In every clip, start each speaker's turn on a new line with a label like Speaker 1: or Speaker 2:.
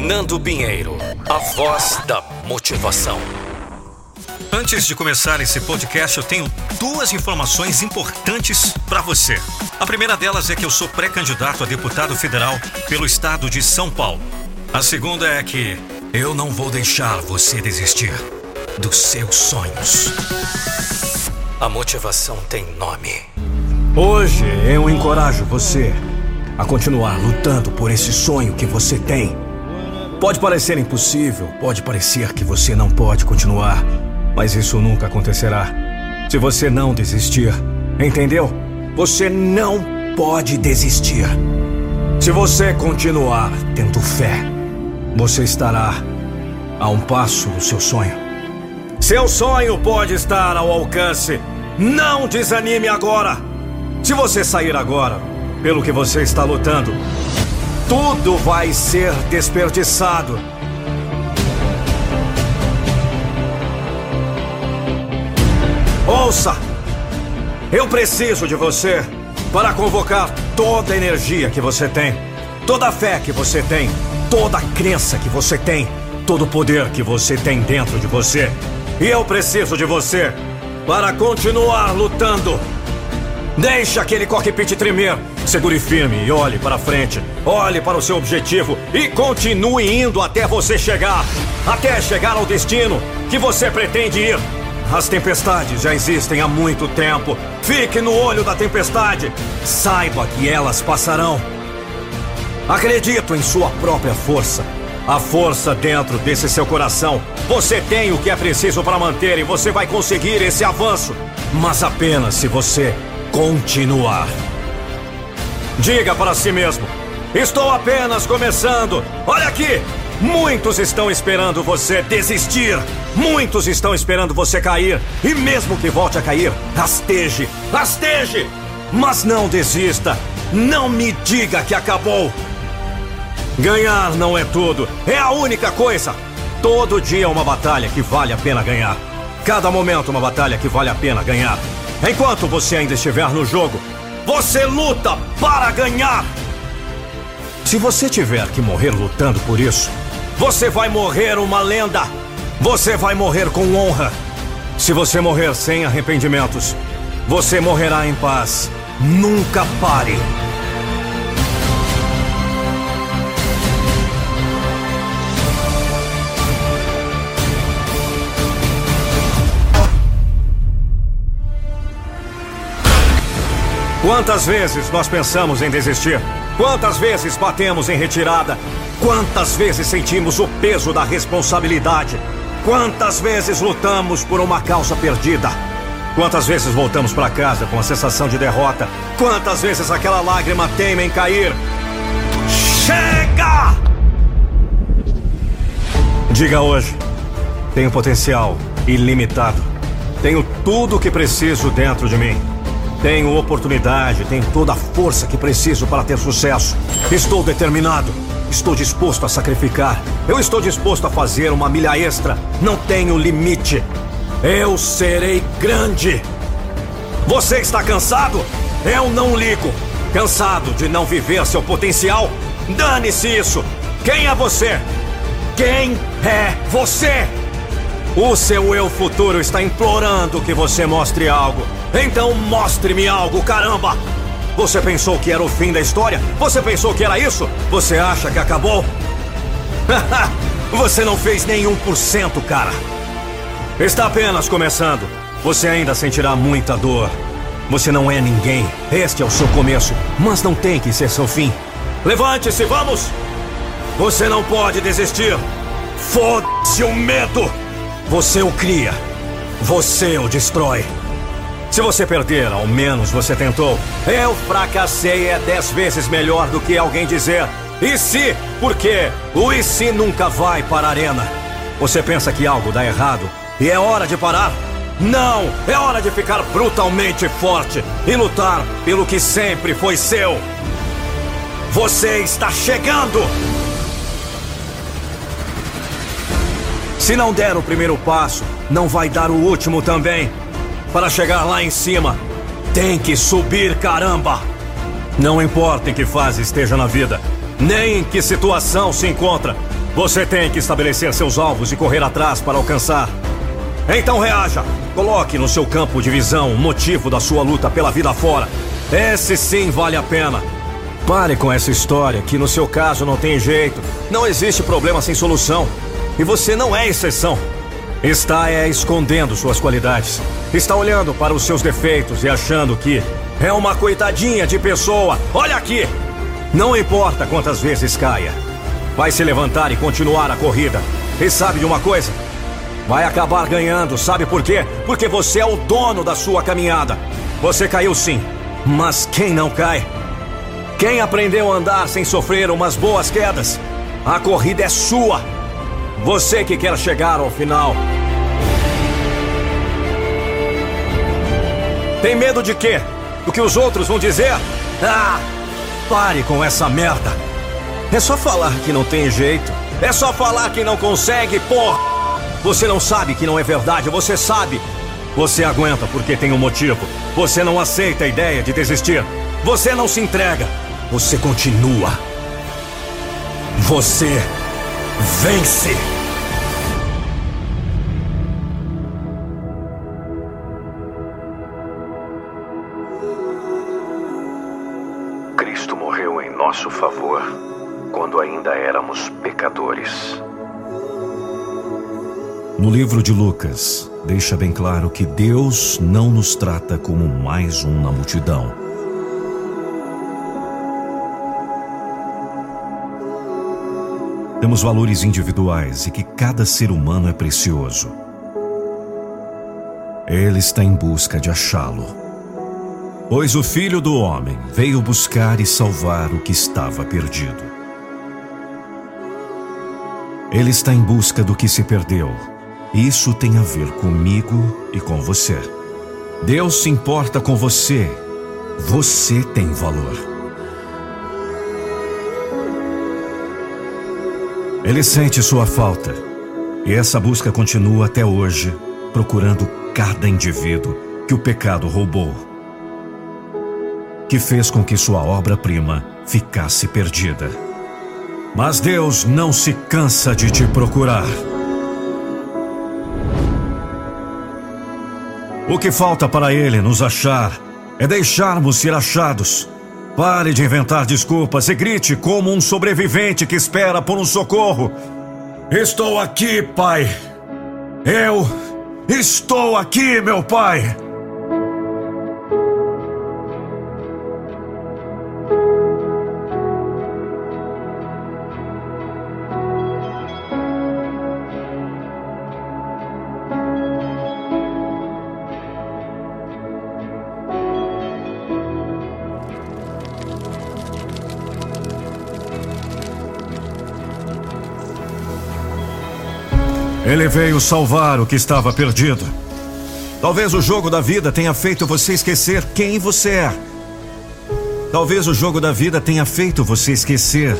Speaker 1: Nando Pinheiro, a voz da motivação.
Speaker 2: Antes de começar esse podcast, eu tenho duas informações importantes para você. A primeira delas é que eu sou pré-candidato a deputado federal pelo estado de São Paulo. A segunda é que eu não vou deixar você desistir dos seus sonhos.
Speaker 1: A motivação tem nome.
Speaker 3: Hoje eu encorajo você a continuar lutando por esse sonho que você tem. Pode parecer impossível, pode parecer que você não pode continuar, mas isso nunca acontecerá. Se você não desistir, entendeu? Você não pode desistir. Se você continuar tendo fé, você estará a um passo do seu sonho. Seu sonho pode estar ao alcance. Não desanime agora. Se você sair agora, pelo que você está lutando, tudo vai ser desperdiçado. Ouça! Eu preciso de você para convocar toda a energia que você tem, toda a fé que você tem, toda a crença que você tem, todo o poder que você tem dentro de você. E eu preciso de você para continuar lutando. Deixe aquele cockpit tremer. Segure firme e olhe para frente. Olhe para o seu objetivo e continue indo até você chegar. Até chegar ao destino que você pretende ir. As tempestades já existem há muito tempo. Fique no olho da tempestade. Saiba que elas passarão. Acredito em sua própria força. A força dentro desse seu coração. Você tem o que é preciso para manter e você vai conseguir esse avanço. Mas apenas se você continuar. Diga para si mesmo: Estou apenas começando. Olha aqui! Muitos estão esperando você desistir. Muitos estão esperando você cair. E mesmo que volte a cair, rasteje, rasteje! Mas não desista. Não me diga que acabou. Ganhar não é tudo. É a única coisa. Todo dia é uma batalha que vale a pena ganhar. Cada momento uma batalha que vale a pena ganhar. Enquanto você ainda estiver no jogo, você luta para ganhar. Se você tiver que morrer lutando por isso, você vai morrer uma lenda. Você vai morrer com honra. Se você morrer sem arrependimentos, você morrerá em paz. Nunca pare. Quantas vezes nós pensamos em desistir? Quantas vezes batemos em retirada? Quantas vezes sentimos o peso da responsabilidade? Quantas vezes lutamos por uma causa perdida? Quantas vezes voltamos para casa com a sensação de derrota? Quantas vezes aquela lágrima teme em cair? Chega! Diga hoje: tenho potencial ilimitado. Tenho tudo o que preciso dentro de mim. Tenho oportunidade, tenho toda a força que preciso para ter sucesso. Estou determinado. Estou disposto a sacrificar. Eu estou disposto a fazer uma milha extra. Não tenho limite. Eu serei grande. Você está cansado? Eu não ligo. Cansado de não viver seu potencial? Dane-se isso. Quem é você? Quem é você? O seu eu futuro está implorando que você mostre algo. Então mostre-me algo, caramba! Você pensou que era o fim da história? Você pensou que era isso? Você acha que acabou? você não fez nenhum por cento, cara. Está apenas começando. Você ainda sentirá muita dor. Você não é ninguém. Este é o seu começo, mas não tem que ser seu fim. Levante-se, vamos! Você não pode desistir. Foda-se o medo! Você o cria. Você o destrói. Se você perder, ao menos você tentou. Eu fracassei é dez vezes melhor do que alguém dizer. E se? Porque o e se nunca vai para a arena. Você pensa que algo dá errado e é hora de parar? Não! É hora de ficar brutalmente forte e lutar pelo que sempre foi seu. Você está chegando! Se não der o primeiro passo, não vai dar o último também. Para chegar lá em cima, tem que subir, caramba! Não importa em que fase esteja na vida, nem em que situação se encontra, Você tem que estabelecer seus alvos e correr atrás para alcançar. Então reaja. Coloque no seu campo de visão o motivo da sua luta pela vida fora. Esse sim vale a pena. Pare com essa história que no seu caso não tem jeito. Não existe problema sem solução. E você não é exceção. Está é escondendo suas qualidades. Está olhando para os seus defeitos e achando que é uma coitadinha de pessoa. Olha aqui! Não importa quantas vezes caia. Vai se levantar e continuar a corrida. E sabe de uma coisa? Vai acabar ganhando, sabe por quê? Porque você é o dono da sua caminhada. Você caiu sim, mas quem não cai? Quem aprendeu a andar sem sofrer umas boas quedas? A corrida é sua. Você que quer chegar ao final. Tem medo de quê? Do que os outros vão dizer? Ah! Pare com essa merda. É só falar que não tem jeito. É só falar que não consegue, porra! Você não sabe que não é verdade, você sabe. Você aguenta porque tem um motivo. Você não aceita a ideia de desistir. Você não se entrega. Você continua. Você vence.
Speaker 1: Cristo morreu em nosso favor quando ainda éramos pecadores.
Speaker 2: No livro de Lucas, deixa bem claro que Deus não nos trata como mais um na multidão Temos valores individuais e que cada ser humano é precioso. Ele está em busca de achá-lo. Pois o Filho do Homem veio buscar e salvar o que estava perdido. Ele está em busca do que se perdeu. Isso tem a ver comigo e com você. Deus se importa com você. Você tem valor. Ele sente sua falta. E essa busca continua até hoje, procurando cada indivíduo que o pecado roubou, que fez com que sua obra-prima ficasse perdida. Mas Deus não se cansa de te procurar. O que falta para Ele nos achar é deixarmos ser achados Pare de inventar desculpas e grite como um sobrevivente que espera por um socorro. Estou aqui, pai. Eu estou aqui, meu pai. Ele veio salvar o que estava perdido. Talvez o jogo da vida tenha feito você esquecer quem você é. Talvez o jogo da vida tenha feito você esquecer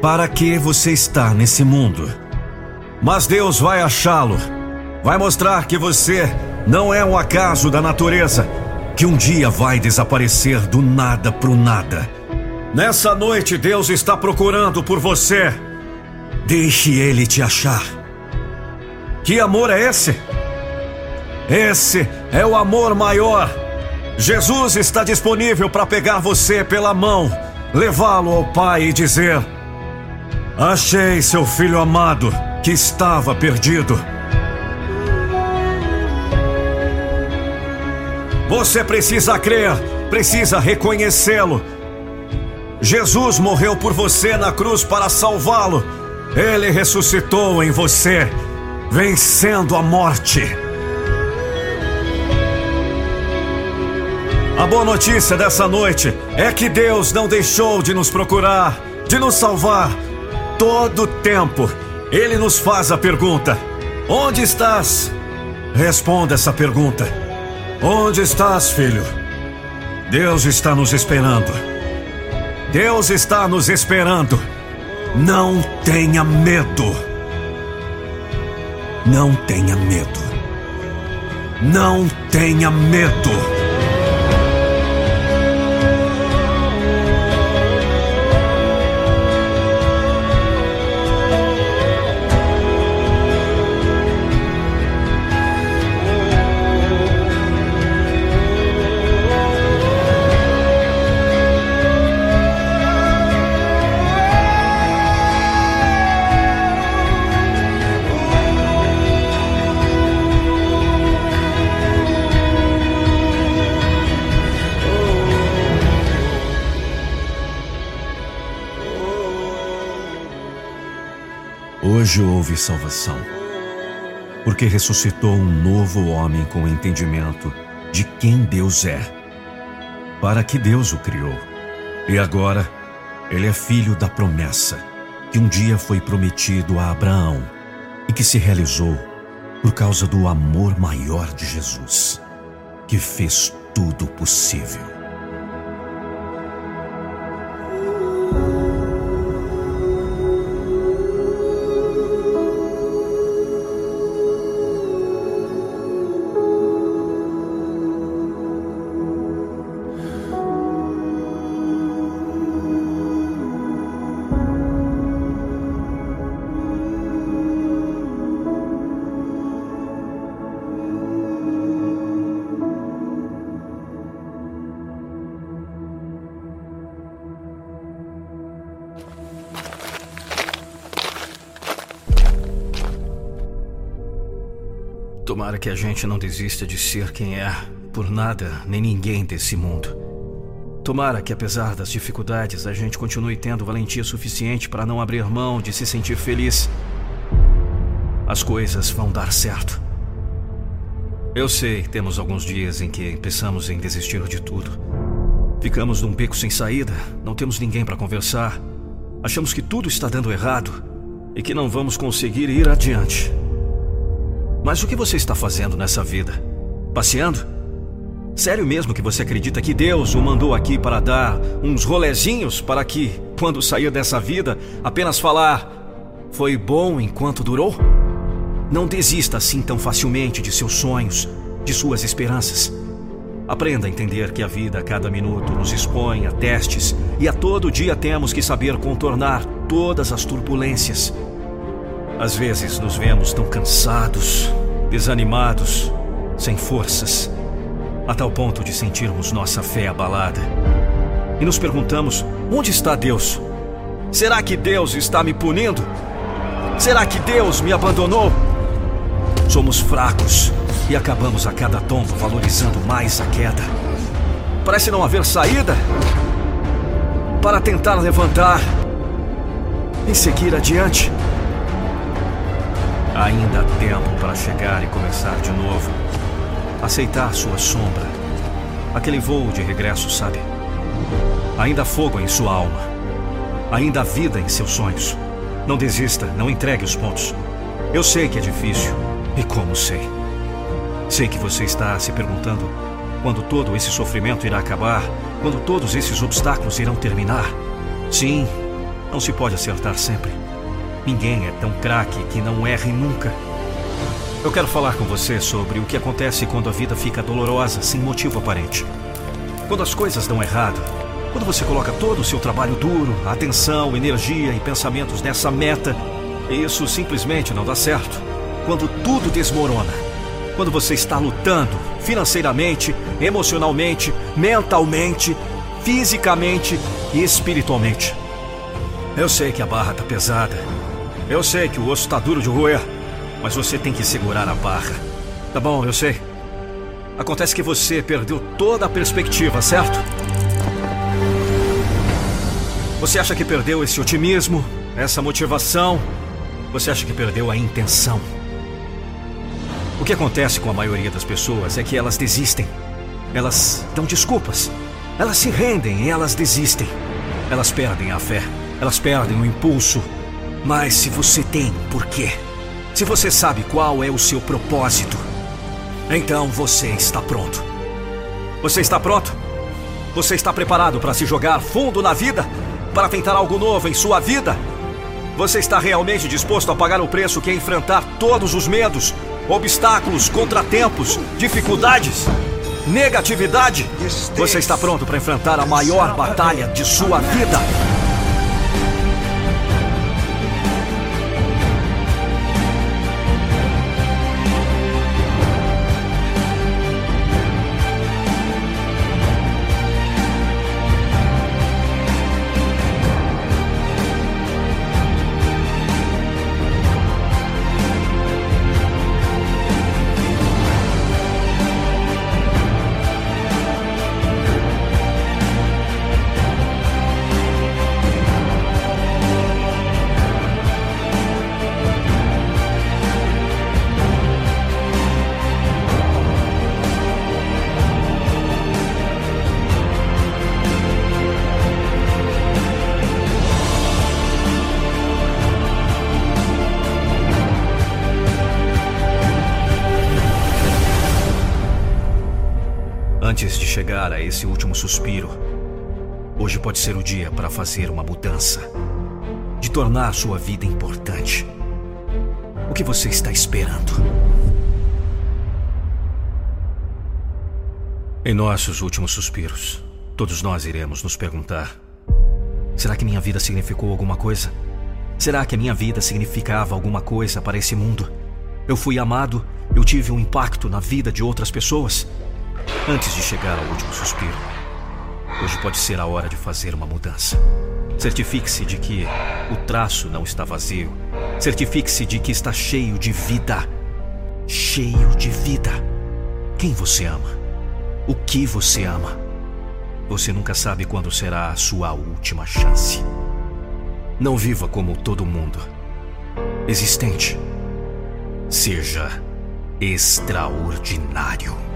Speaker 2: para que você está nesse mundo. Mas Deus vai achá-lo. Vai mostrar que você não é um acaso da natureza que um dia vai desaparecer do nada pro nada. Nessa noite, Deus está procurando por você. Deixe ele te achar. Que amor é esse? Esse é o amor maior. Jesus está disponível para pegar você pela mão, levá-lo ao Pai e dizer: Achei seu filho amado que estava perdido. Você precisa crer, precisa reconhecê-lo. Jesus morreu por você na cruz para salvá-lo. Ele ressuscitou em você vencendo a morte. A boa notícia dessa noite é que Deus não deixou de nos procurar, de nos salvar. Todo tempo, Ele nos faz a pergunta: Onde estás? Responda essa pergunta: Onde estás, filho? Deus está nos esperando. Deus está nos esperando. Não tenha medo. Não tenha medo. Não tenha medo.
Speaker 3: Hoje houve salvação, porque ressuscitou um novo homem com entendimento de quem Deus é, para que Deus o criou. E agora, ele é filho da promessa que um dia foi prometido a Abraão e que se realizou por causa do amor maior de Jesus, que fez tudo possível.
Speaker 2: Tomara que a gente não desista de ser quem é, por nada nem ninguém desse mundo. Tomara que, apesar das dificuldades, a gente continue tendo valentia suficiente para não abrir mão de se sentir feliz. As coisas vão dar certo. Eu sei, temos alguns dias em que pensamos em desistir de tudo. Ficamos num beco sem saída, não temos ninguém para conversar. Achamos que tudo está dando errado e que não vamos conseguir ir adiante. Mas o que você está fazendo nessa vida? Passeando? Sério mesmo que você acredita que Deus o mandou aqui para dar uns rolezinhos para que, quando sair dessa vida, apenas falar: Foi bom enquanto durou? Não desista assim tão facilmente de seus sonhos, de suas esperanças. Aprenda a entender que a vida a cada minuto nos expõe a testes e a todo dia temos que saber contornar todas as turbulências às vezes nos vemos tão cansados, desanimados, sem forças, a tal ponto de sentirmos nossa fé abalada. E nos perguntamos: onde está Deus? Será que Deus está me punindo? Será que Deus me abandonou? Somos fracos e acabamos a cada tombo valorizando mais a queda. Parece não haver saída para tentar levantar e seguir adiante. Ainda há tempo para chegar e começar de novo. Aceitar sua sombra. Aquele voo de regresso, sabe? Ainda há fogo em sua alma. Ainda há vida em seus sonhos. Não desista, não entregue os pontos. Eu sei que é difícil. E como sei? Sei que você está se perguntando quando todo esse sofrimento irá acabar, quando todos esses obstáculos irão terminar. Sim, não se pode acertar sempre. Ninguém é tão craque que não erre nunca. Eu quero falar com você sobre o que acontece quando a vida fica dolorosa sem motivo aparente. Quando as coisas dão errado, quando você coloca todo o seu trabalho duro, atenção, energia e pensamentos nessa meta, e isso simplesmente não dá certo. Quando tudo desmorona. Quando você está lutando financeiramente, emocionalmente, mentalmente, fisicamente e espiritualmente. Eu sei que a barra tá pesada eu sei que o osso está duro de roer, mas você tem que segurar a barra. Tá bom, eu sei. Acontece que você perdeu toda a perspectiva, certo? Você acha que perdeu esse otimismo, essa motivação? Você acha que perdeu a intenção? O que acontece com a maioria das pessoas é que elas desistem. Elas dão desculpas. Elas se rendem e elas desistem. Elas perdem a fé. Elas perdem o impulso. Mas se você tem porquê, se você sabe qual é o seu propósito, então você está pronto. Você está pronto? Você está preparado para se jogar fundo na vida? Para tentar algo novo em sua vida? Você está realmente disposto a pagar o preço que é enfrentar todos os medos, obstáculos, contratempos, dificuldades, negatividade? Você está pronto para enfrentar a maior batalha de sua vida?
Speaker 3: Antes de chegar a esse último suspiro, hoje pode ser o dia para fazer uma mudança, de tornar sua vida importante. O que você está esperando? Em nossos últimos suspiros, todos nós iremos nos perguntar: será que minha vida significou alguma coisa? Será que a minha vida significava alguma coisa para esse mundo? Eu fui amado? Eu tive um impacto na vida de outras pessoas? Antes de chegar ao último suspiro, hoje pode ser a hora de fazer uma mudança. Certifique-se de que o traço não está vazio. Certifique-se de que está cheio de vida. Cheio de vida. Quem você ama? O que você ama? Você nunca sabe quando será a sua última chance. Não viva como todo mundo. Existente. Seja extraordinário.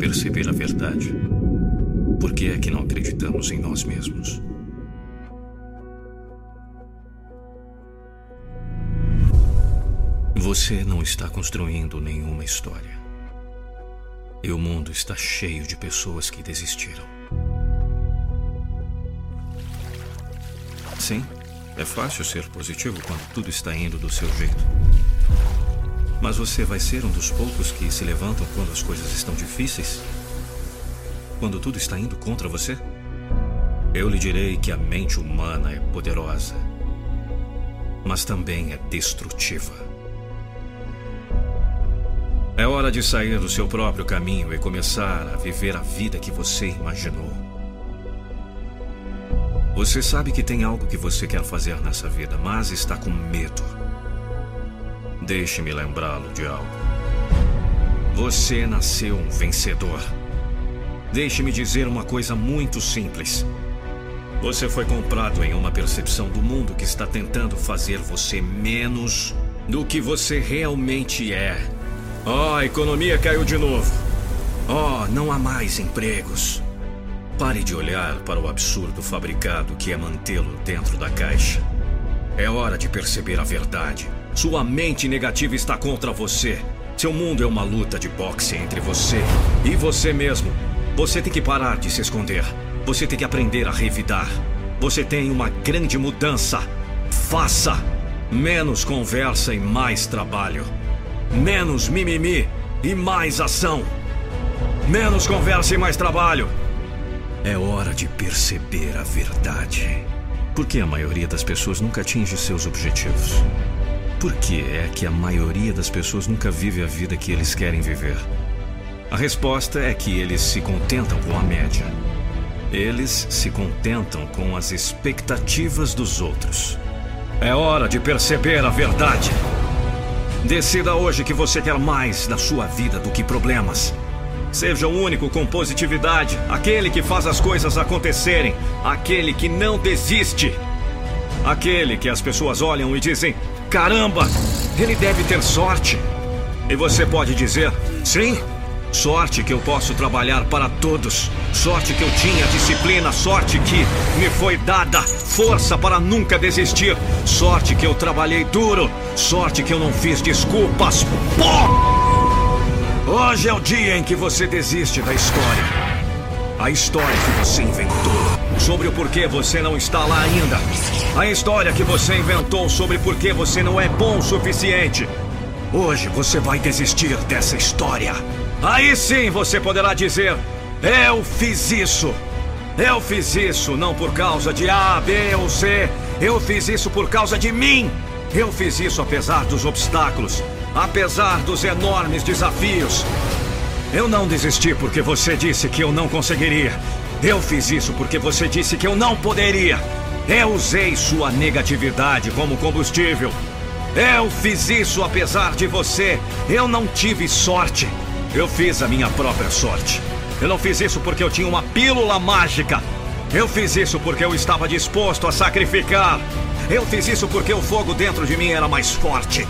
Speaker 3: Perceber a verdade. Por que é que não acreditamos em nós mesmos? Você não está construindo nenhuma história. E o mundo está cheio de pessoas que desistiram. Sim, é fácil ser positivo quando tudo está indo do seu jeito. Mas você vai ser um dos poucos que se levantam quando as coisas estão difíceis? Quando tudo está indo contra você? Eu lhe direi que a mente humana é poderosa, mas também é destrutiva. É hora de sair do seu próprio caminho e começar a viver a vida que você imaginou. Você sabe que tem algo que você quer fazer nessa vida, mas está com medo. Deixe-me lembrá-lo de algo. Você nasceu um vencedor. Deixe-me dizer uma coisa muito simples. Você foi comprado em uma percepção do mundo que está tentando fazer você menos do que você realmente é. Oh, a economia caiu de novo. Oh, não há mais empregos. Pare de olhar para o absurdo fabricado que é mantê-lo dentro da caixa. É hora de perceber a verdade. Sua mente negativa está contra você. Seu mundo é uma luta de boxe entre você e você mesmo. Você tem que parar de se esconder. Você tem que aprender a revidar. Você tem uma grande mudança. Faça menos conversa e mais trabalho. Menos mimimi e mais ação. Menos conversa e mais trabalho. É hora de perceber a verdade. Por que a maioria das pessoas nunca atinge seus objetivos? Por que é que a maioria das pessoas nunca vive a vida que eles querem viver? A resposta é que eles se contentam com a média. Eles se contentam com as expectativas dos outros. É hora de perceber a verdade. Decida hoje que você quer mais na sua vida do que problemas. Seja o único com positividade, aquele que faz as coisas acontecerem, aquele que não desiste. Aquele que as pessoas olham e dizem: caramba, ele deve ter sorte. E você pode dizer: sim, Sorte que eu posso trabalhar para todos. Sorte que eu tinha disciplina. Sorte que me foi dada força para nunca desistir. Sorte que eu trabalhei duro. Sorte que eu não fiz desculpas. Pô! Hoje é o dia em que você desiste da história. A história que você inventou. Sobre o porquê você não está lá ainda. A história que você inventou sobre porquê você não é bom o suficiente. Hoje você vai desistir dessa história. Aí sim você poderá dizer: Eu fiz isso. Eu fiz isso não por causa de A, B ou C. Eu fiz isso por causa de mim. Eu fiz isso apesar dos obstáculos, apesar dos enormes desafios. Eu não desisti porque você disse que eu não conseguiria. Eu fiz isso porque você disse que eu não poderia. Eu usei sua negatividade como combustível. Eu fiz isso apesar de você. Eu não tive sorte. Eu fiz a minha própria sorte. Eu não fiz isso porque eu tinha uma pílula mágica. Eu fiz isso porque eu estava disposto a sacrificar. Eu fiz isso porque o fogo dentro de mim era mais forte.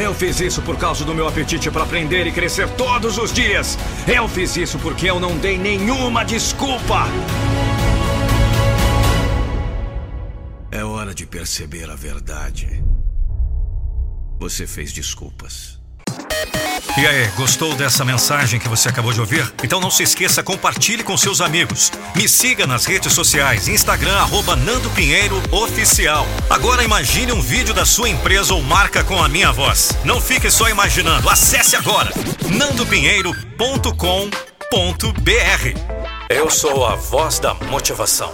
Speaker 3: Eu fiz isso por causa do meu apetite para aprender e crescer todos os dias. Eu fiz isso porque eu não dei nenhuma desculpa. É hora de perceber a verdade. Você fez desculpas.
Speaker 2: E aí, gostou dessa mensagem que você acabou de ouvir? Então não se esqueça, compartilhe com seus amigos. Me siga nas redes sociais, Instagram, arroba Nando Pinheiro Oficial. Agora imagine um vídeo da sua empresa ou marca com a minha voz. Não fique só imaginando, acesse agora nandopinheiro.com.br
Speaker 1: Eu sou a voz da motivação.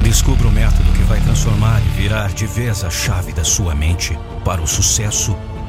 Speaker 2: Descubra o método que vai transformar e virar de vez a chave da sua mente para o sucesso